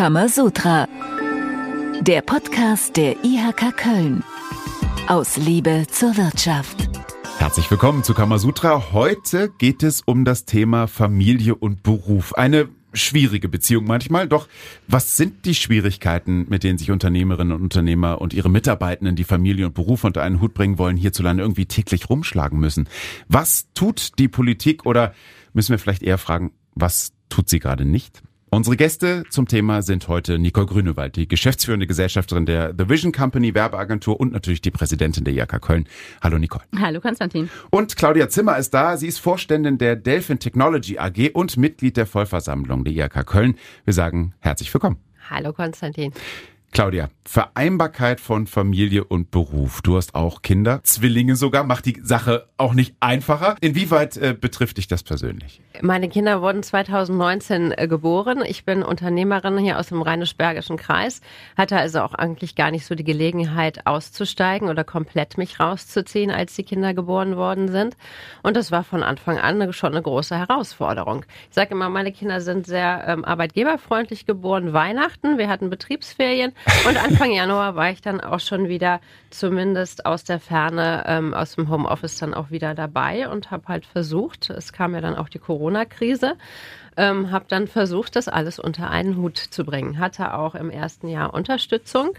Kamasutra. Der Podcast der IHK Köln. Aus Liebe zur Wirtschaft. Herzlich willkommen zu Kamasutra. Heute geht es um das Thema Familie und Beruf. Eine schwierige Beziehung manchmal. Doch was sind die Schwierigkeiten, mit denen sich Unternehmerinnen und Unternehmer und ihre Mitarbeitenden, die Familie und Beruf unter einen Hut bringen wollen, hierzulande irgendwie täglich rumschlagen müssen? Was tut die Politik oder müssen wir vielleicht eher fragen, was tut sie gerade nicht? Unsere Gäste zum Thema sind heute Nicole Grünewald, die geschäftsführende Gesellschafterin der The Vision Company Werbeagentur und natürlich die Präsidentin der IAK Köln. Hallo Nicole. Hallo Konstantin. Und Claudia Zimmer ist da. Sie ist Vorständin der Delphin Technology AG und Mitglied der Vollversammlung der IAK Köln. Wir sagen herzlich willkommen. Hallo Konstantin. Claudia, Vereinbarkeit von Familie und Beruf. Du hast auch Kinder, Zwillinge sogar, macht die Sache auch nicht einfacher. Inwieweit äh, betrifft dich das persönlich? Meine Kinder wurden 2019 äh, geboren. Ich bin Unternehmerin hier aus dem Rheinisch-Bergischen Kreis, hatte also auch eigentlich gar nicht so die Gelegenheit auszusteigen oder komplett mich rauszuziehen, als die Kinder geboren worden sind. Und das war von Anfang an schon eine große Herausforderung. Ich sage immer, meine Kinder sind sehr ähm, arbeitgeberfreundlich geboren. Weihnachten, wir hatten Betriebsferien und Anfang Januar war ich dann auch schon wieder, zumindest aus der Ferne, ähm, aus dem Homeoffice dann auch wieder dabei und habe halt versucht, es kam ja dann auch die Corona-Krise, ähm, habe dann versucht, das alles unter einen Hut zu bringen. Hatte auch im ersten Jahr Unterstützung.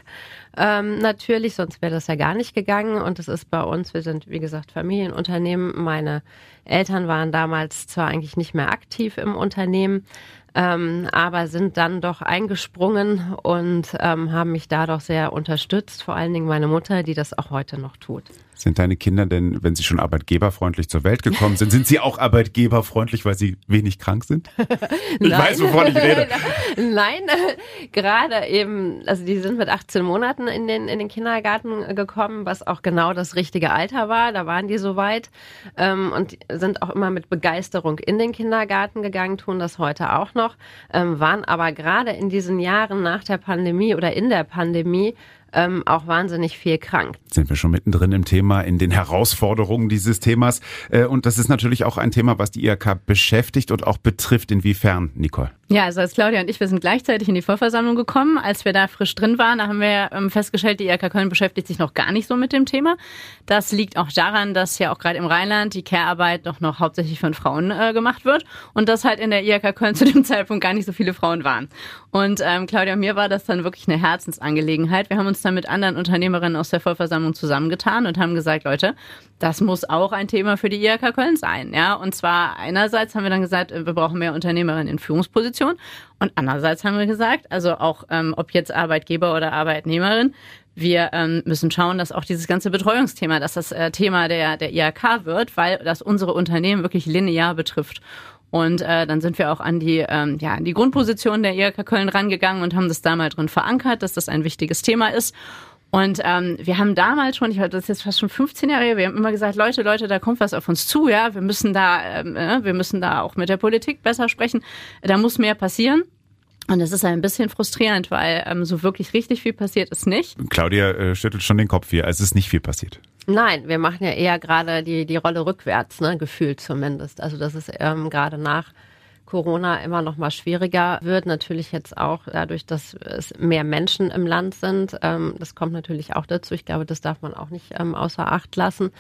Ähm, natürlich, sonst wäre das ja gar nicht gegangen. Und es ist bei uns, wir sind, wie gesagt, Familienunternehmen. Meine Eltern waren damals zwar eigentlich nicht mehr aktiv im Unternehmen, ähm, aber sind dann doch eingesprungen und ähm, haben mich da doch sehr unterstützt, vor allen Dingen meine Mutter, die das auch heute noch tut. Sind deine Kinder denn, wenn sie schon arbeitgeberfreundlich zur Welt gekommen sind, sind sie auch arbeitgeberfreundlich, weil sie wenig krank sind? Ich Nein. weiß, wovon ich rede. Nein, gerade eben, also die sind mit 18 Monaten in den, in den Kindergarten gekommen, was auch genau das richtige Alter war. Da waren die soweit ähm, und sind auch immer mit Begeisterung in den Kindergarten gegangen, tun das heute auch noch, ähm, waren aber gerade in diesen Jahren nach der Pandemie oder in der Pandemie ähm, auch wahnsinnig viel krank. Sind wir schon mittendrin im Thema, in den Herausforderungen dieses Themas. Äh, und das ist natürlich auch ein Thema, was die IHK beschäftigt und auch betrifft. Inwiefern, Nicole? Ja, also als Claudia und ich, wir sind gleichzeitig in die Vollversammlung gekommen. Als wir da frisch drin waren, da haben wir ähm, festgestellt, die IHK Köln beschäftigt sich noch gar nicht so mit dem Thema. Das liegt auch daran, dass ja auch gerade im Rheinland die Care-Arbeit doch noch hauptsächlich von Frauen äh, gemacht wird und dass halt in der IHK Köln zu dem Zeitpunkt gar nicht so viele Frauen waren. Und ähm, Claudia und mir war das dann wirklich eine Herzensangelegenheit. Wir haben uns dann mit anderen Unternehmerinnen aus der Vollversammlung zusammengetan und haben gesagt, Leute, das muss auch ein Thema für die IHK Köln sein. Ja, und zwar einerseits haben wir dann gesagt, wir brauchen mehr Unternehmerinnen in Führungspositionen. Position. Und andererseits haben wir gesagt, also auch ähm, ob jetzt Arbeitgeber oder Arbeitnehmerin, wir ähm, müssen schauen, dass auch dieses ganze Betreuungsthema, dass das äh, Thema der, der IHK wird, weil das unsere Unternehmen wirklich linear betrifft. Und äh, dann sind wir auch an die, ähm, ja, an die Grundposition der IHK Köln rangegangen und haben das da mal drin verankert, dass das ein wichtiges Thema ist. Und ähm, wir haben damals schon, ich weiß, das ist jetzt fast schon 15 Jahre her, wir haben immer gesagt, Leute, Leute, da kommt was auf uns zu, ja, wir müssen da, ähm, äh, wir müssen da auch mit der Politik besser sprechen, da muss mehr passieren. Und es ist ein bisschen frustrierend, weil ähm, so wirklich richtig viel passiert ist nicht. Claudia äh, schüttelt schon den Kopf hier, es ist nicht viel passiert. Nein, wir machen ja eher gerade die, die Rolle rückwärts, ne, gefühlt zumindest. Also das ist ähm, gerade nach Corona immer noch mal schwieriger wird. Natürlich jetzt auch dadurch, dass es mehr Menschen im Land sind. Ähm, das kommt natürlich auch dazu. Ich glaube, das darf man auch nicht ähm, außer Acht lassen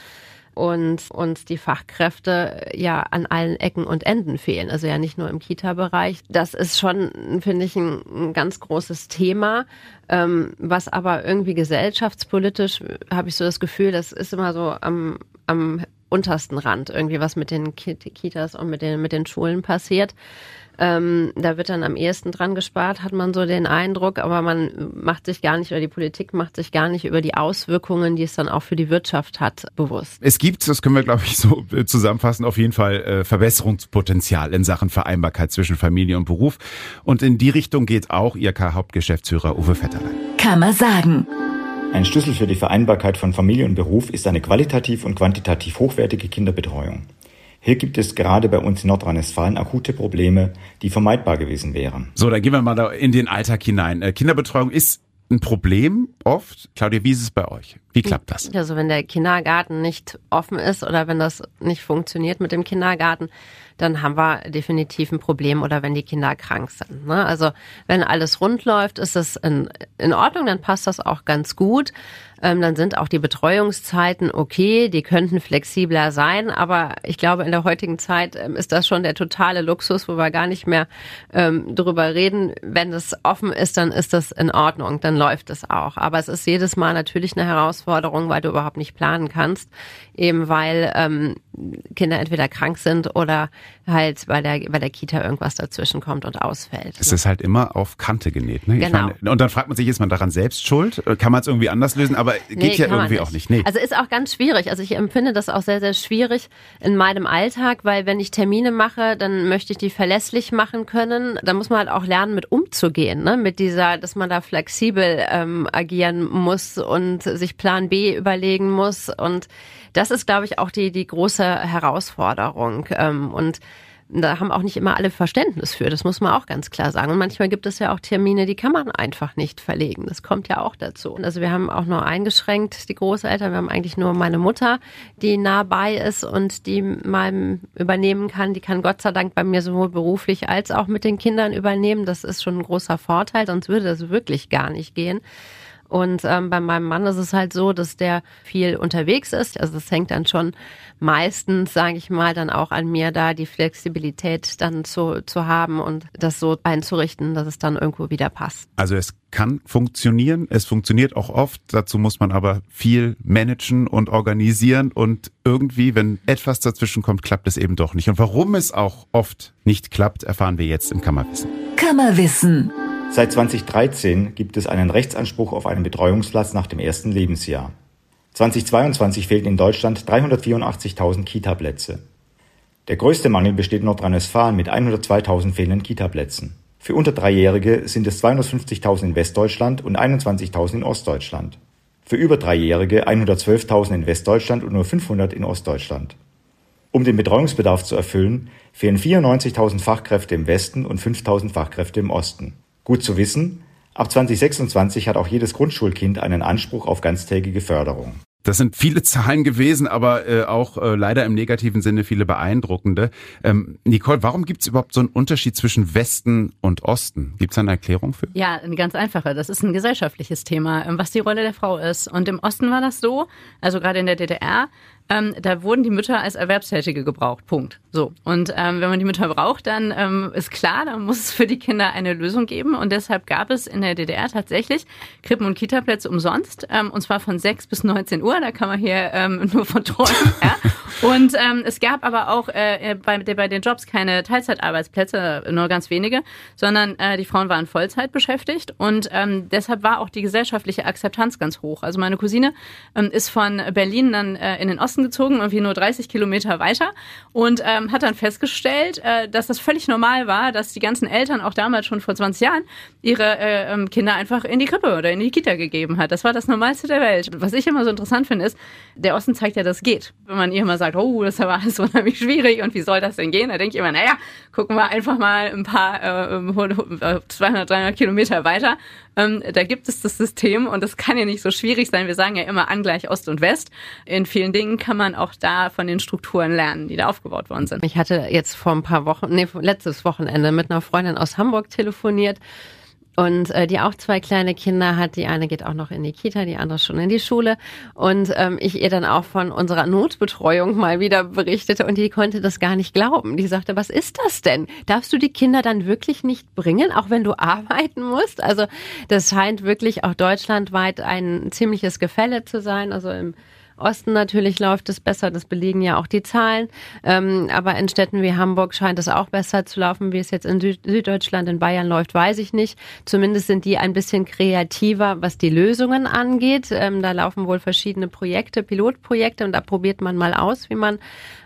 und uns die Fachkräfte ja an allen Ecken und Enden fehlen. Also ja nicht nur im Kita-Bereich. Das ist schon, finde ich, ein, ein, ganz großes Thema, ähm, was aber irgendwie gesellschaftspolitisch, habe ich so das Gefühl, das ist immer so am, am untersten Rand, irgendwie was mit den Kitas und mit den, mit den Schulen passiert. Ähm, da wird dann am ehesten dran gespart, hat man so den Eindruck, aber man macht sich gar nicht, oder die Politik macht sich gar nicht über die Auswirkungen, die es dann auch für die Wirtschaft hat, bewusst. Es gibt, das können wir, glaube ich, so äh, zusammenfassen, auf jeden Fall äh, Verbesserungspotenzial in Sachen Vereinbarkeit zwischen Familie und Beruf. Und in die Richtung geht auch IRK-Hauptgeschäftsführer Uwe Vetterlein. Kann man sagen. Ein Schlüssel für die Vereinbarkeit von Familie und Beruf ist eine qualitativ und quantitativ hochwertige Kinderbetreuung. Hier gibt es gerade bei uns in Nordrhein-Westfalen akute Probleme, die vermeidbar gewesen wären. So, dann gehen wir mal da in den Alltag hinein. Äh, Kinderbetreuung ist ein Problem oft. Claudia, wie ist es bei euch? Wie klappt das? Also wenn der Kindergarten nicht offen ist oder wenn das nicht funktioniert mit dem Kindergarten, dann haben wir definitiv ein Problem oder wenn die Kinder krank sind. Ne? Also wenn alles rund läuft, ist das in, in Ordnung, dann passt das auch ganz gut ähm, dann sind auch die Betreuungszeiten okay, die könnten flexibler sein, aber ich glaube, in der heutigen Zeit ähm, ist das schon der totale Luxus, wo wir gar nicht mehr ähm, drüber reden. Wenn es offen ist, dann ist das in Ordnung, dann läuft es auch. Aber es ist jedes Mal natürlich eine Herausforderung, weil du überhaupt nicht planen kannst, eben weil ähm, Kinder entweder krank sind oder halt bei der, bei der Kita irgendwas dazwischen kommt und ausfällt. Es ist halt immer auf Kante genäht. Ne? Genau. Meine, und dann fragt man sich, ist man daran selbst schuld? Kann man es irgendwie anders lösen? Aber geht Nee, ja irgendwie nicht. auch nicht. Nee. Also ist auch ganz schwierig. Also ich empfinde das auch sehr, sehr schwierig in meinem Alltag, weil wenn ich Termine mache, dann möchte ich die verlässlich machen können. Da muss man halt auch lernen, mit umzugehen, ne? mit dieser, dass man da flexibel ähm, agieren muss und sich Plan B überlegen muss. Und das ist, glaube ich, auch die, die große Herausforderung. Ähm, und da haben auch nicht immer alle Verständnis für, das muss man auch ganz klar sagen. Und manchmal gibt es ja auch Termine, die kann man einfach nicht verlegen. Das kommt ja auch dazu. Also wir haben auch nur eingeschränkt die Großeltern. Wir haben eigentlich nur meine Mutter, die nah bei ist und die mal übernehmen kann. Die kann Gott sei Dank bei mir sowohl beruflich als auch mit den Kindern übernehmen. Das ist schon ein großer Vorteil, sonst würde das wirklich gar nicht gehen. Und ähm, bei meinem Mann ist es halt so, dass der viel unterwegs ist. Also es hängt dann schon meistens, sage ich mal, dann auch an mir da die Flexibilität dann zu, zu haben und das so einzurichten, dass es dann irgendwo wieder passt. Also es kann funktionieren, es funktioniert auch oft, dazu muss man aber viel managen und organisieren und irgendwie, wenn etwas dazwischen kommt, klappt es eben doch nicht. Und warum es auch oft nicht klappt, erfahren wir jetzt im Kammerwissen. Kammerwissen. Seit 2013 gibt es einen Rechtsanspruch auf einen Betreuungsplatz nach dem ersten Lebensjahr. 2022 fehlten in Deutschland 384.000 Kita-Plätze. Der größte Mangel besteht in Nordrhein-Westfalen mit 102.000 fehlenden Kita-Plätzen. Für unter Dreijährige sind es 250.000 in Westdeutschland und 21.000 in Ostdeutschland. Für über Dreijährige 112.000 in Westdeutschland und nur 500 in Ostdeutschland. Um den Betreuungsbedarf zu erfüllen, fehlen 94.000 Fachkräfte im Westen und 5.000 Fachkräfte im Osten. Gut zu wissen, ab 2026 hat auch jedes Grundschulkind einen Anspruch auf ganztägige Förderung. Das sind viele Zahlen gewesen, aber äh, auch äh, leider im negativen Sinne viele beeindruckende. Ähm, Nicole, warum gibt es überhaupt so einen Unterschied zwischen Westen und Osten? Gibt es eine Erklärung für? Ja, eine ganz einfache. Das ist ein gesellschaftliches Thema, ähm, was die Rolle der Frau ist. Und im Osten war das so, also gerade in der DDR, ähm, da wurden die Mütter als Erwerbstätige gebraucht. Punkt. So. Und ähm, wenn man die Mütter braucht, dann ähm, ist klar, dann muss es für die Kinder eine Lösung geben. Und deshalb gab es in der DDR tatsächlich Krippen- und Kitaplätze umsonst. Ähm, und zwar von 6 bis 19 Uhr. Da kann man hier ähm, nur von träumen. ja. Und ähm, es gab aber auch äh, bei, bei den Jobs keine Teilzeitarbeitsplätze, nur ganz wenige, sondern äh, die Frauen waren Vollzeit beschäftigt. Und ähm, deshalb war auch die gesellschaftliche Akzeptanz ganz hoch. Also meine Cousine ähm, ist von Berlin dann äh, in den Osten gezogen, irgendwie nur 30 Kilometer weiter und ähm, hat dann festgestellt, äh, dass das völlig normal war, dass die ganzen Eltern auch damals schon vor 20 Jahren ihre äh, ähm, Kinder einfach in die Krippe oder in die Kita gegeben hat. Das war das Normalste der Welt. Was ich immer so interessant finde, ist, der Osten zeigt ja, dass geht. Wenn man ihr immer sagt, oh, das war alles unheimlich schwierig und wie soll das denn gehen, da denke ich immer, naja, gucken wir einfach mal ein paar äh, 200, 300 Kilometer weiter. Ähm, da gibt es das System und das kann ja nicht so schwierig sein. Wir sagen ja immer angleich Ost und West. In vielen Dingen kann man auch da von den Strukturen lernen, die da aufgebaut worden sind. Ich hatte jetzt vor ein paar Wochen, nee, letztes Wochenende mit einer Freundin aus Hamburg telefoniert und äh, die auch zwei kleine Kinder hat. Die eine geht auch noch in die Kita, die andere schon in die Schule. Und ähm, ich ihr dann auch von unserer Notbetreuung mal wieder berichtete und die konnte das gar nicht glauben. Die sagte, was ist das denn? Darfst du die Kinder dann wirklich nicht bringen, auch wenn du arbeiten musst? Also das scheint wirklich auch deutschlandweit ein ziemliches Gefälle zu sein. Also im Osten natürlich läuft es besser, das belegen ja auch die Zahlen. Ähm, aber in Städten wie Hamburg scheint es auch besser zu laufen, wie es jetzt in Süd Süddeutschland, in Bayern läuft, weiß ich nicht. Zumindest sind die ein bisschen kreativer, was die Lösungen angeht. Ähm, da laufen wohl verschiedene Projekte, Pilotprojekte und da probiert man mal aus, wie man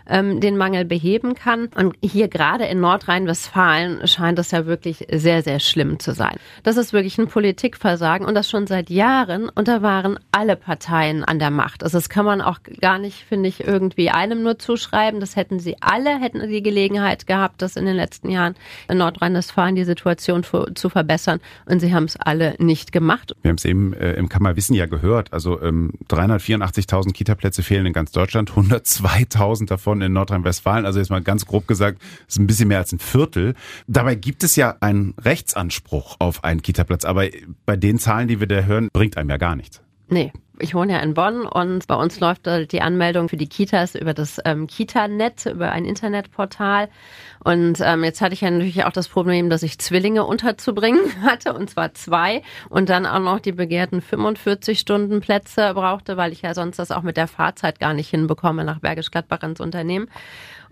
ähm, den Mangel beheben kann. Und hier gerade in Nordrhein-Westfalen scheint es ja wirklich sehr, sehr schlimm zu sein. Das ist wirklich ein Politikversagen und das schon seit Jahren und da waren alle Parteien an der Macht. Also das kann man auch gar nicht, finde ich, irgendwie einem nur zuschreiben. Das hätten sie alle, hätten die Gelegenheit gehabt, das in den letzten Jahren in Nordrhein-Westfalen die Situation zu verbessern. Und sie haben es alle nicht gemacht. Wir haben es eben äh, im Kammerwissen ja gehört. Also ähm, 384.000 Kita-Plätze fehlen in ganz Deutschland, 102.000 davon in Nordrhein-Westfalen. Also jetzt mal ganz grob gesagt, ist ein bisschen mehr als ein Viertel. Dabei gibt es ja einen Rechtsanspruch auf einen Kita-Platz. Aber bei den Zahlen, die wir da hören, bringt einem ja gar nichts. Nee, ich wohne ja in Bonn und bei uns läuft die Anmeldung für die Kitas über das ähm, Kita-Net, über ein Internetportal. Und ähm, jetzt hatte ich ja natürlich auch das Problem, dass ich Zwillinge unterzubringen hatte, und zwar zwei, und dann auch noch die begehrten 45 Stunden Plätze brauchte, weil ich ja sonst das auch mit der Fahrzeit gar nicht hinbekomme nach Bergisch Gladbach ins Unternehmen.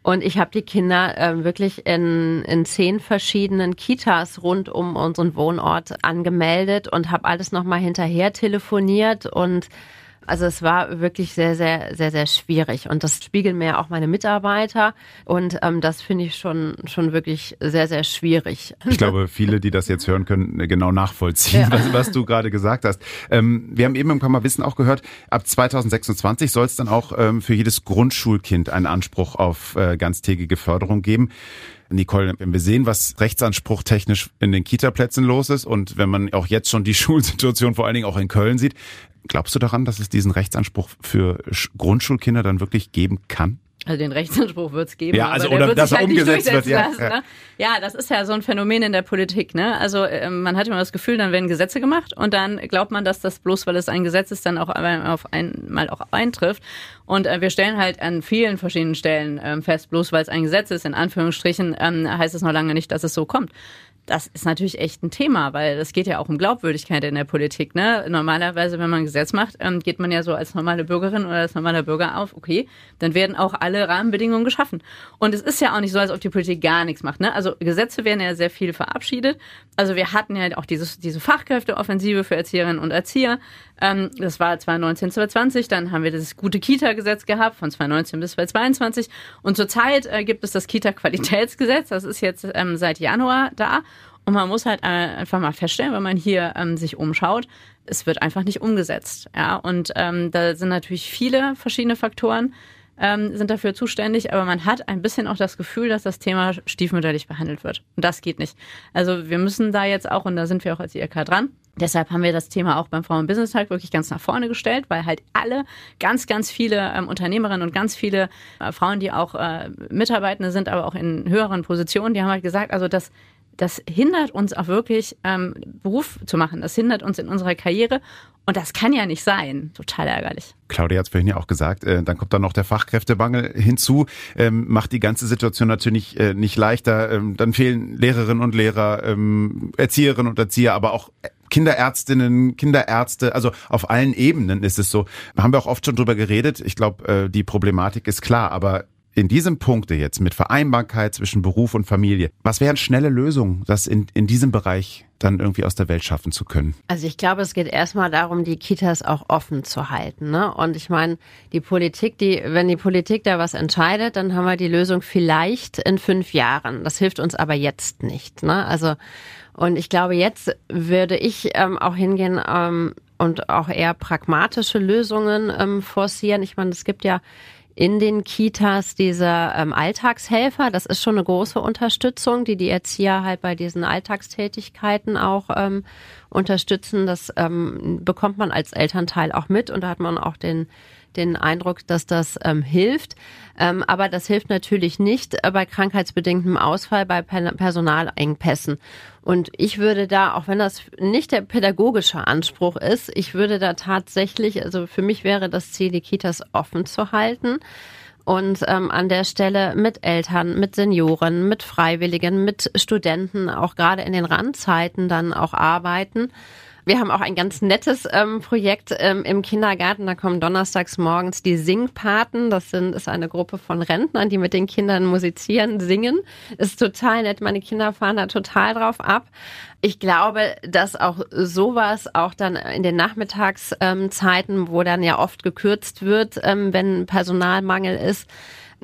Und ich habe die Kinder äh, wirklich in, in zehn verschiedenen Kitas rund um unseren Wohnort angemeldet und habe alles nochmal hinterher telefoniert und also es war wirklich sehr, sehr, sehr, sehr schwierig. Und das spiegeln mir auch meine Mitarbeiter. Und ähm, das finde ich schon, schon wirklich sehr, sehr schwierig. Ich glaube, viele, die das jetzt hören können, genau nachvollziehen, ja. was, was, du gerade gesagt hast. Ähm, wir haben eben im Kammerwissen auch gehört, ab 2026 soll es dann auch ähm, für jedes Grundschulkind einen Anspruch auf äh, ganztägige Förderung geben. Nicole, wenn wir sehen, was Rechtsanspruch technisch in den Kita-Plätzen los ist und wenn man auch jetzt schon die Schulsituation vor allen Dingen auch in Köln sieht, Glaubst du daran, dass es diesen Rechtsanspruch für Grundschulkinder dann wirklich geben kann? Also den Rechtsanspruch wird es geben. Ja, also oder dass er halt umgesetzt wird. Ja, lassen, ne? ja, das ist ja so ein Phänomen in der Politik. Ne? Also äh, man hat immer das Gefühl, dann werden Gesetze gemacht und dann glaubt man, dass das bloß, weil es ein Gesetz ist, dann auch auf einmal auch eintrifft. Und äh, wir stellen halt an vielen verschiedenen Stellen ähm, fest, bloß weil es ein Gesetz ist, in Anführungsstrichen, ähm, heißt es noch lange nicht, dass es so kommt das ist natürlich echt ein Thema, weil es geht ja auch um Glaubwürdigkeit in der Politik. Ne? Normalerweise, wenn man ein Gesetz macht, ähm, geht man ja so als normale Bürgerin oder als normaler Bürger auf, okay, dann werden auch alle Rahmenbedingungen geschaffen. Und es ist ja auch nicht so, als ob die Politik gar nichts macht. Ne? Also Gesetze werden ja sehr viel verabschiedet. Also wir hatten ja auch dieses, diese Fachkräfteoffensive für Erzieherinnen und Erzieher. Ähm, das war 2019, 2020. Dann haben wir das gute Kita-Gesetz gehabt von 2019 bis 2022. Und zurzeit äh, gibt es das Kita-Qualitätsgesetz. Das ist jetzt ähm, seit Januar da. Und man muss halt einfach mal feststellen, wenn man hier ähm, sich umschaut, es wird einfach nicht umgesetzt. Ja, und ähm, da sind natürlich viele verschiedene Faktoren ähm, sind dafür zuständig, aber man hat ein bisschen auch das Gefühl, dass das Thema stiefmütterlich behandelt wird. Und das geht nicht. Also wir müssen da jetzt auch, und da sind wir auch als IRK dran, Deshalb haben wir das Thema auch beim Frauen Business Tag wirklich ganz nach vorne gestellt, weil halt alle, ganz, ganz viele ähm, Unternehmerinnen und ganz viele äh, Frauen, die auch äh, Mitarbeitende sind, aber auch in höheren Positionen, die haben halt gesagt, also das das hindert uns auch wirklich, ähm, Beruf zu machen. Das hindert uns in unserer Karriere. Und das kann ja nicht sein. Total ärgerlich. Claudia hat es vorhin ja auch gesagt, äh, dann kommt dann noch der Fachkräftemangel hinzu, ähm, macht die ganze Situation natürlich äh, nicht leichter. Ähm, dann fehlen Lehrerinnen und Lehrer, ähm, Erzieherinnen und Erzieher, aber auch Kinderärztinnen, Kinderärzte, also auf allen Ebenen ist es so. Haben wir auch oft schon drüber geredet. Ich glaube, äh, die Problematik ist klar, aber in diesem Punkte jetzt mit Vereinbarkeit zwischen Beruf und Familie, was wären schnelle Lösungen, das in, in diesem Bereich dann irgendwie aus der Welt schaffen zu können? Also ich glaube, es geht erstmal darum, die Kitas auch offen zu halten. Ne? Und ich meine, die Politik, die, wenn die Politik da was entscheidet, dann haben wir die Lösung vielleicht in fünf Jahren. Das hilft uns aber jetzt nicht. Ne? Also und ich glaube, jetzt würde ich ähm, auch hingehen ähm, und auch eher pragmatische Lösungen ähm, forcieren. Ich meine, es gibt ja in den Kitas diese ähm, Alltagshelfer. Das ist schon eine große Unterstützung, die die Erzieher halt bei diesen Alltagstätigkeiten auch ähm, unterstützen. Das ähm, bekommt man als Elternteil auch mit und da hat man auch den den Eindruck, dass das ähm, hilft. Ähm, aber das hilft natürlich nicht äh, bei krankheitsbedingtem Ausfall, bei Personalengpässen. Und ich würde da, auch wenn das nicht der pädagogische Anspruch ist, ich würde da tatsächlich, also für mich wäre das Ziel, die Kitas offen zu halten und ähm, an der Stelle mit Eltern, mit Senioren, mit Freiwilligen, mit Studenten auch gerade in den Randzeiten dann auch arbeiten wir haben auch ein ganz nettes ähm, Projekt ähm, im Kindergarten. Da kommen donnerstags morgens die Singpaten. Das sind, ist eine Gruppe von Rentnern, die mit den Kindern musizieren, singen. Ist total nett. Meine Kinder fahren da total drauf ab. Ich glaube, dass auch sowas auch dann in den Nachmittagszeiten, wo dann ja oft gekürzt wird, ähm, wenn Personalmangel ist,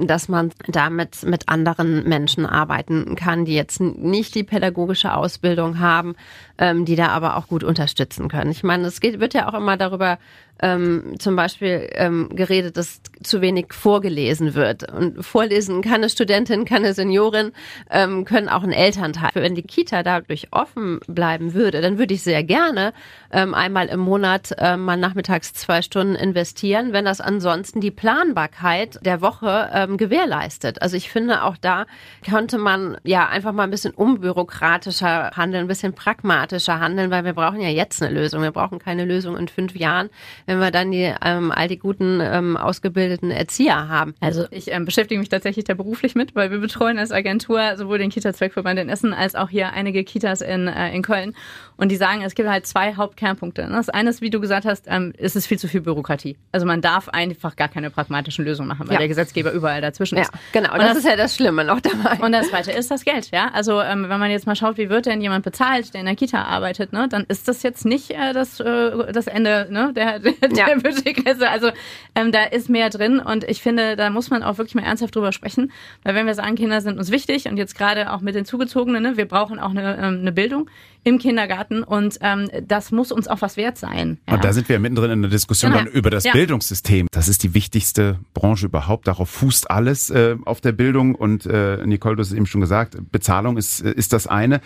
dass man damit mit anderen Menschen arbeiten kann, die jetzt nicht die pädagogische Ausbildung haben, ähm, die da aber auch gut unterstützen können. Ich meine, es geht, wird ja auch immer darüber ähm, zum Beispiel ähm, geredet, dass zu wenig vorgelesen wird. Und vorlesen kann eine Studentin, kann eine Seniorin, ähm, können auch ein Elternteil. Wenn die Kita dadurch offen bleiben würde, dann würde ich sehr gerne ähm, einmal im Monat äh, mal nachmittags zwei Stunden investieren, wenn das ansonsten die Planbarkeit der Woche ähm, gewährleistet. Also ich finde, auch da könnte man ja einfach mal ein bisschen unbürokratischer handeln, ein bisschen pragmatischer handeln, weil wir brauchen ja jetzt eine Lösung. Wir brauchen keine Lösung in fünf Jahren, wenn wir dann die ähm, all die guten ähm, ausgebildeten Erzieher haben. Also ich ähm, beschäftige mich tatsächlich da beruflich mit, weil wir betreuen als Agentur sowohl den Kita-Zweckverband in Essen als auch hier einige Kitas in, äh, in Köln. Und die sagen, es gibt halt zwei Hauptkernpunkte. Das eine ist, wie du gesagt hast, ähm, ist es viel zu viel Bürokratie. Also man darf einfach gar keine pragmatischen Lösungen machen, weil ja. der Gesetzgeber überall dazwischen ist. Ja, genau. Und das, das, ist ja das Schlimme noch dabei. Und das zweite ist das Geld. Ja, also ähm, wenn man jetzt mal schaut, wie wird denn jemand bezahlt, der in der Kita arbeitet, ne, dann ist das jetzt nicht äh, das, äh, das Ende ne, der, der, ja. der Budgetgrenze. Also ähm, da ist mehr drin und ich finde, da muss man auch wirklich mal ernsthaft drüber sprechen, weil wenn wir sagen, Kinder sind uns wichtig und jetzt gerade auch mit den Zugezogenen, ne, wir brauchen auch eine, ähm, eine Bildung im Kindergarten und ähm, das muss uns auch was wert sein. Ja. Und da sind wir mittendrin in der Diskussion genau. dann über das ja. Bildungssystem. Das ist die wichtigste Branche überhaupt. Darauf fußt alles äh, auf der Bildung und äh, Nicole, du hast es eben schon gesagt, Bezahlung ist, ist das eine.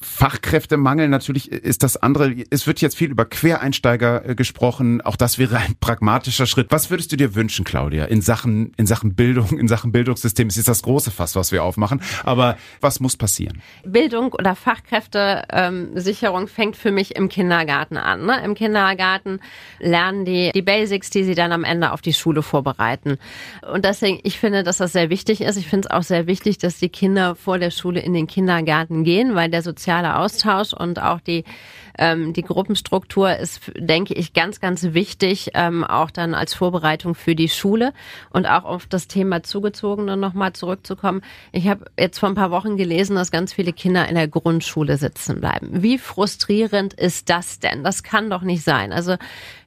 Fachkräftemangel natürlich ist das andere. Es wird jetzt viel über Quereinsteiger äh, gesprochen. Auch das wäre ein pragmatischer Schritt. Was würdest du dir wünschen, Claudia, in Sachen, in Sachen Bildung, in Sachen Bildungssystem? Es ist das große Fass, was wir aufmachen. Aber was muss passieren? Bildung oder Fachkräftesicherung ähm, fängt für mich im Kindergarten an. Ne? Im Kindergarten lernen die die Basics, die sie dann am Ende auf die Schule vorbereiten. Und deswegen, ich finde, dass das sehr wichtig ist. Ich finde es auch sehr wichtig, dass die Kinder vor der Schule in den Kindergarten gehen, weil der soziale sozialer Austausch und auch die ähm, die Gruppenstruktur ist, denke ich, ganz, ganz wichtig, ähm, auch dann als Vorbereitung für die Schule und auch auf das Thema Zugezogene nochmal zurückzukommen. Ich habe jetzt vor ein paar Wochen gelesen, dass ganz viele Kinder in der Grundschule sitzen bleiben. Wie frustrierend ist das denn? Das kann doch nicht sein. Also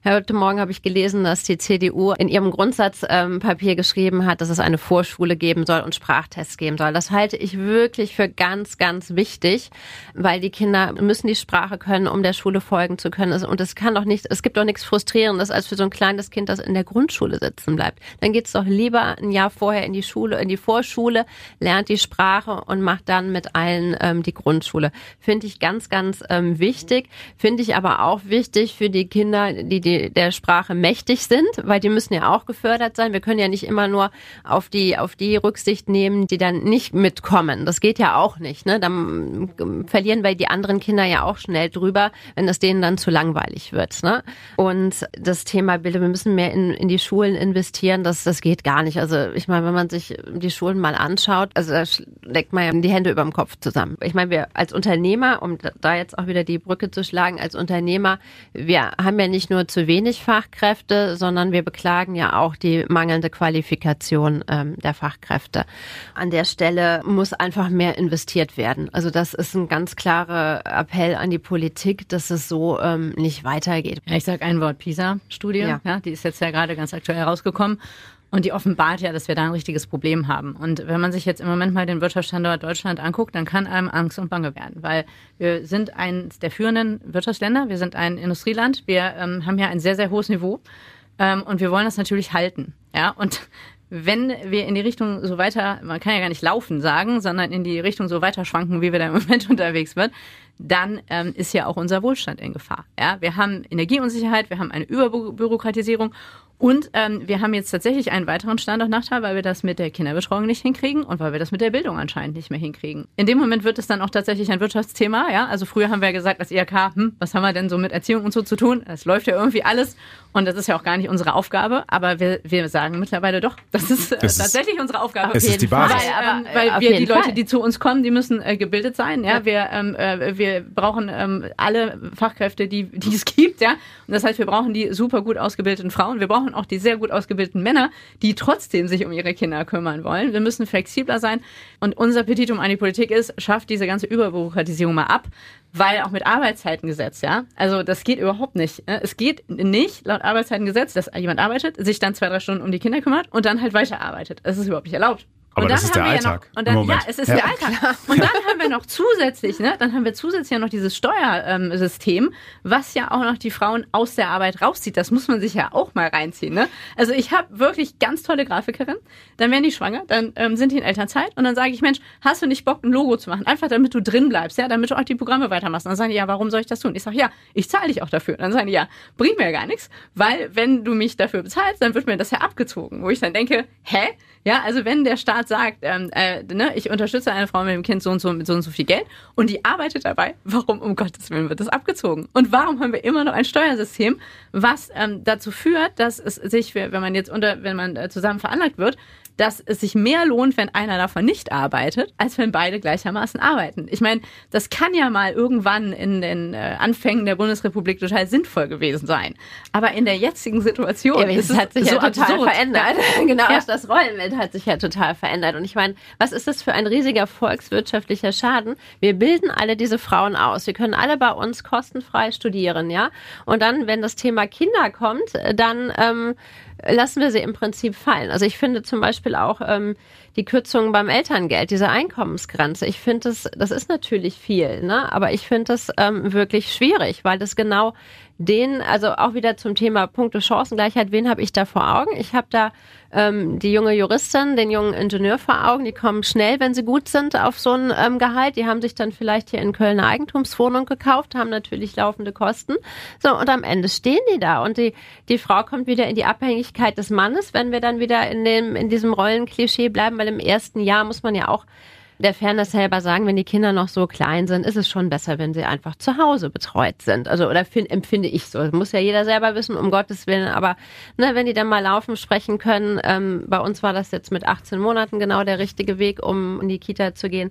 heute Morgen habe ich gelesen, dass die CDU in ihrem Grundsatzpapier ähm, geschrieben hat, dass es eine Vorschule geben soll und Sprachtests geben soll. Das halte ich wirklich für ganz, ganz wichtig, weil die Kinder müssen die Sprache können, um der Schule folgen zu können. Und es kann doch nicht, es gibt doch nichts Frustrierendes als für so ein kleines Kind, das in der Grundschule sitzen bleibt. Dann geht's doch lieber ein Jahr vorher in die Schule, in die Vorschule, lernt die Sprache und macht dann mit allen ähm, die Grundschule. Finde ich ganz, ganz ähm, wichtig. Finde ich aber auch wichtig für die Kinder, die, die der Sprache mächtig sind, weil die müssen ja auch gefördert sein. Wir können ja nicht immer nur auf die, auf die Rücksicht nehmen, die dann nicht mitkommen. Das geht ja auch nicht. Ne? Dann ähm, verlieren wir die anderen Kinder ja auch schnell drüber, wenn es denen dann zu langweilig wird. Ne? Und das Thema Bildung, wir müssen mehr in, in die Schulen investieren, das, das geht gar nicht. Also ich meine, wenn man sich die Schulen mal anschaut, also da legt man ja die Hände über dem Kopf zusammen. Ich meine, wir als Unternehmer, um da jetzt auch wieder die Brücke zu schlagen, als Unternehmer, wir haben ja nicht nur zu wenig Fachkräfte, sondern wir beklagen ja auch die mangelnde Qualifikation ähm, der Fachkräfte. An der Stelle muss einfach mehr investiert werden. Also das ist ein ganz klarer Appell an die Politik, dass es so ähm, nicht weitergeht. Ja, ich sage ein Wort PISA-Studie. Ja. ja. die ist jetzt ja gerade ganz aktuell herausgekommen. Und die offenbart ja, dass wir da ein richtiges Problem haben. Und wenn man sich jetzt im Moment mal den Wirtschaftsstandort Deutschland anguckt, dann kann einem Angst und Bange werden, weil wir sind eines der führenden Wirtschaftsländer, wir sind ein Industrieland, wir ähm, haben ja ein sehr, sehr hohes Niveau ähm, und wir wollen das natürlich halten. Ja, und wenn wir in die Richtung so weiter, man kann ja gar nicht laufen sagen, sondern in die Richtung so weiter schwanken, wie wir da im Moment unterwegs sind, dann ähm, ist ja auch unser Wohlstand in Gefahr. Ja, wir haben Energieunsicherheit, wir haben eine Überbürokratisierung und ähm, wir haben jetzt tatsächlich einen weiteren Standortnachteil, weil wir das mit der Kinderbetreuung nicht hinkriegen und weil wir das mit der Bildung anscheinend nicht mehr hinkriegen. In dem Moment wird es dann auch tatsächlich ein Wirtschaftsthema. Ja, also früher haben wir ja gesagt als IHK, hm, was haben wir denn so mit Erziehung und so zu tun? Es läuft ja irgendwie alles und das ist ja auch gar nicht unsere Aufgabe. Aber wir, wir sagen mittlerweile doch, das ist äh, das tatsächlich unsere Aufgabe. Es ist die Basis. Weil, ähm, weil wir die Leute, die zu uns kommen, die müssen äh, gebildet sein. Ja, ja. wir ähm, äh, wir brauchen ähm, alle Fachkräfte, die die es gibt. Ja, und das heißt, wir brauchen die super gut ausgebildeten Frauen. Wir brauchen auch die sehr gut ausgebildeten Männer, die trotzdem sich um ihre Kinder kümmern wollen. Wir müssen flexibler sein. Und unser Petitum an die Politik ist, schafft diese ganze Überbürokratisierung mal ab, weil auch mit Arbeitszeitengesetz, ja, also das geht überhaupt nicht. Ne? Es geht nicht laut Arbeitszeitengesetz, dass jemand arbeitet, sich dann zwei, drei Stunden um die Kinder kümmert und dann halt weiterarbeitet. Das ist überhaupt nicht erlaubt. Aber und das ist der Alltag. Ja, noch, dann, ja, es ist der Alltag. Und dann haben wir noch zusätzlich, ne, dann haben wir zusätzlich ja noch dieses Steuersystem, was ja auch noch die Frauen aus der Arbeit rauszieht. Das muss man sich ja auch mal reinziehen. Ne? Also ich habe wirklich ganz tolle Grafikerinnen. Dann werden die schwanger, dann ähm, sind die in Elternzeit und dann sage ich, Mensch, hast du nicht Bock, ein Logo zu machen? Einfach damit du drin bleibst, ja, damit du auch die Programme weitermachst. Und dann sagen die, ja, warum soll ich das tun? Ich sage, ja, ich zahle dich auch dafür. Und dann sagen die, ja, bringt mir ja gar nichts, weil wenn du mich dafür bezahlst, dann wird mir das ja abgezogen. Wo ich dann denke, hä? Ja, also wenn der Staat sagt, ähm, äh, ne, ich unterstütze eine Frau mit dem Kind so und so mit so und so viel Geld und die arbeitet dabei, warum um Gottes Willen wird das abgezogen? Und warum haben wir immer noch ein Steuersystem, was ähm, dazu führt, dass es sich, wenn man jetzt unter, wenn man äh, zusammen veranlagt wird, dass es sich mehr lohnt, wenn einer davon nicht arbeitet, als wenn beide gleichermaßen arbeiten. Ich meine, das kann ja mal irgendwann in den äh, Anfängen der Bundesrepublik total sinnvoll gewesen sein. Aber in der jetzigen Situation Ja, ist es hat sich so ja total absurd. verändert. genau, Ja. das Rollenbild hat sich ja total verändert. Und ich meine, was ist das für ein riesiger volkswirtschaftlicher Schaden? Wir bilden alle diese Frauen aus. Sie können alle bei uns kostenfrei studieren, ja. Und dann, wenn das Thema Kinder kommt, äh, dann ähm, lassen wir sie im Prinzip fallen. Also ich finde zum Beispiel auch ähm, die Kürzungen beim Elterngeld, diese Einkommensgrenze. Ich finde das, das ist natürlich viel, ne? Aber ich finde das ähm, wirklich schwierig, weil das genau den, also auch wieder zum Thema Punkte Chancengleichheit, wen habe ich da vor Augen? Ich habe da ähm, die junge Juristin, den jungen Ingenieur vor Augen, die kommen schnell, wenn sie gut sind, auf so ein ähm, Gehalt. Die haben sich dann vielleicht hier in Köln eine Eigentumswohnung gekauft, haben natürlich laufende Kosten. So, und am Ende stehen die da und die, die Frau kommt wieder in die Abhängigkeit des Mannes, wenn wir dann wieder in dem, in diesem Rollenklischee bleiben, weil im ersten Jahr muss man ja auch der Fairness halber sagen, wenn die Kinder noch so klein sind, ist es schon besser, wenn sie einfach zu Hause betreut sind. Also oder find, empfinde ich so. Das muss ja jeder selber wissen, um Gottes Willen. Aber ne, wenn die dann mal laufen, sprechen können, ähm, bei uns war das jetzt mit 18 Monaten genau der richtige Weg, um in die Kita zu gehen.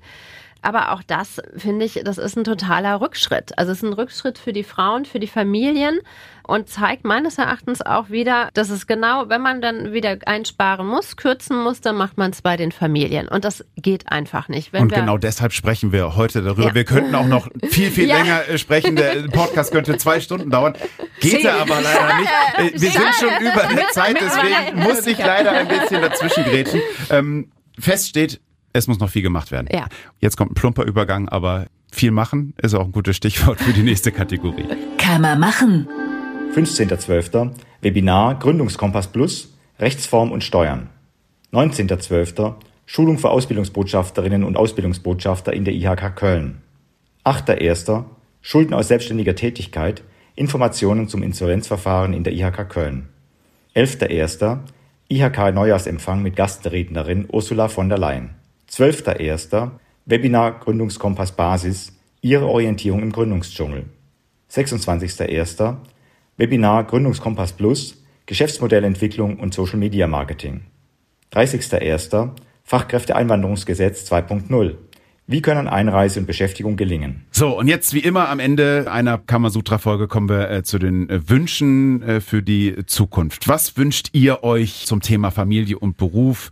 Aber auch das finde ich, das ist ein totaler Rückschritt. Also es ist ein Rückschritt für die Frauen, für die Familien und zeigt meines Erachtens auch wieder, dass es genau, wenn man dann wieder einsparen muss, kürzen muss, dann macht man es bei den Familien. Und das geht einfach nicht. Wenn Und genau deshalb sprechen wir heute darüber. Ja. Wir könnten auch noch viel, viel Ja. länger äh, sprechen. Der Podcast könnte zwei Stunden dauern. Geht ja aber leider nicht. Äh, Wir sind schon über der Zeit, deswegen muss ich leider ein bisschen dazwischen grätschen. Ähm, fest steht, es muss noch viel gemacht werden. Ja. Jetzt kommt ein plumper Übergang, aber viel machen ist auch ein gutes Stichwort für die nächste Kategorie. Kann man machen. 15.12. Webinar Gründungskompass Plus, Rechtsform und Steuern. 19.12. Schulung für Ausbildungsbotschafterinnen und Ausbildungsbotschafter in der IHK Köln. 8.1. Schulden aus selbstständiger Tätigkeit, Informationen zum Insolvenzverfahren in der IHK Köln. 11.1. IHK Neujahrsempfang mit Gastrednerin Ursula von der Leyen. 12.1. Webinar Gründungskompass Basis, Ihre Orientierung im Gründungsdschungel. 26.01. Webinar Gründungskompass Plus, Geschäftsmodellentwicklung und Social Media Marketing. 30.01. Fachkräfteeinwanderungsgesetz 2.0. Wie können Einreise und Beschäftigung gelingen? So, und jetzt wie immer am Ende einer Kamasutra-Folge kommen wir äh, zu den äh, Wünschen äh, für die Zukunft. Was wünscht ihr euch zum Thema Familie und Beruf?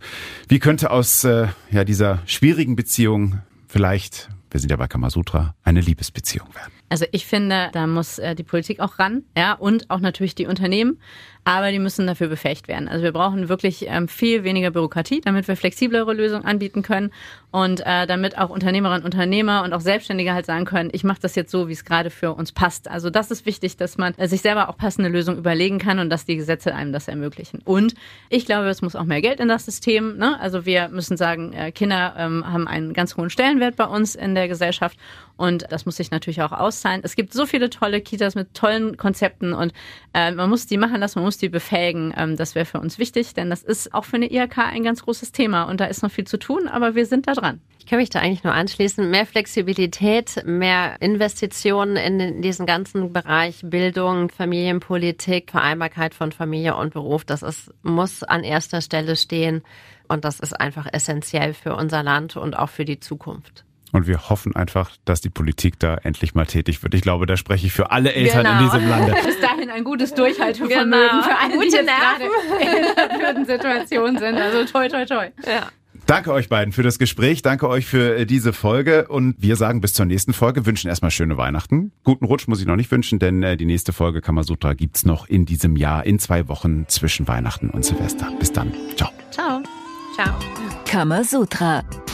Wie könnte aus äh, ja, dieser schwierigen Beziehung vielleicht, wir sind ja bei Kamasutra, eine Liebesbeziehung werden? Also ich finde, da muss äh, die Politik auch ran, ja, und auch natürlich die Unternehmen, aber die müssen dafür befähigt werden. Also wir brauchen wirklich ähm, viel weniger Bürokratie, damit wir flexiblere Lösungen anbieten können und äh, damit auch Unternehmerinnen, Unternehmer und auch Selbstständige halt sagen können, ich mache das jetzt so, wie es gerade für uns passt. Also das ist wichtig, dass man äh, sich selber auch passende Lösungen überlegen kann und dass die Gesetze einem das ermöglichen. Und ich glaube, es muss auch mehr Geld in das System. Ne? Also wir müssen sagen, äh, Kinder ähm, haben einen ganz hohen Stellenwert bei uns in der Gesellschaft und das muss sich natürlich auch auszahlen. Es gibt so viele tolle Kitas mit tollen Konzepten und äh, man muss die machen lassen, man muss die befähigen. Ähm, das wäre für uns wichtig, denn das ist auch für eine IHK ein ganz großes Thema und da ist noch viel zu tun, aber wir sind da dran. Ich kann mich da eigentlich nur anschließen. Mehr Flexibilität, mehr Investitionen in diesen ganzen Bereich Bildung, Familienpolitik, Vereinbarkeit von Familie und Beruf. Das ist, muss an erster Stelle stehen. Und das ist einfach essentiell für unser Land und auch für die Zukunft. Und wir hoffen einfach, dass die Politik da endlich mal tätig wird. Ich glaube, da spreche ich für alle Eltern in Genau. diesem Lande. Bis dahin ein gutes Durchhaltevermögen Genau. für alle, die Gute jetzt gerade in Situation sind. Also toi, toi, toi. Ja. Danke euch beiden für das Gespräch. Danke euch für äh, diese Folge. Und wir sagen bis zur nächsten Folge. Wünschen erstmal schöne Weihnachten. Guten Rutsch muss ich noch nicht wünschen, denn äh, die nächste Folge Kamasutra gibt's noch in diesem Jahr, in zwei Wochen zwischen Weihnachten und Silvester. Bis dann. Ciao. Ciao. Ciao. Kamasutra,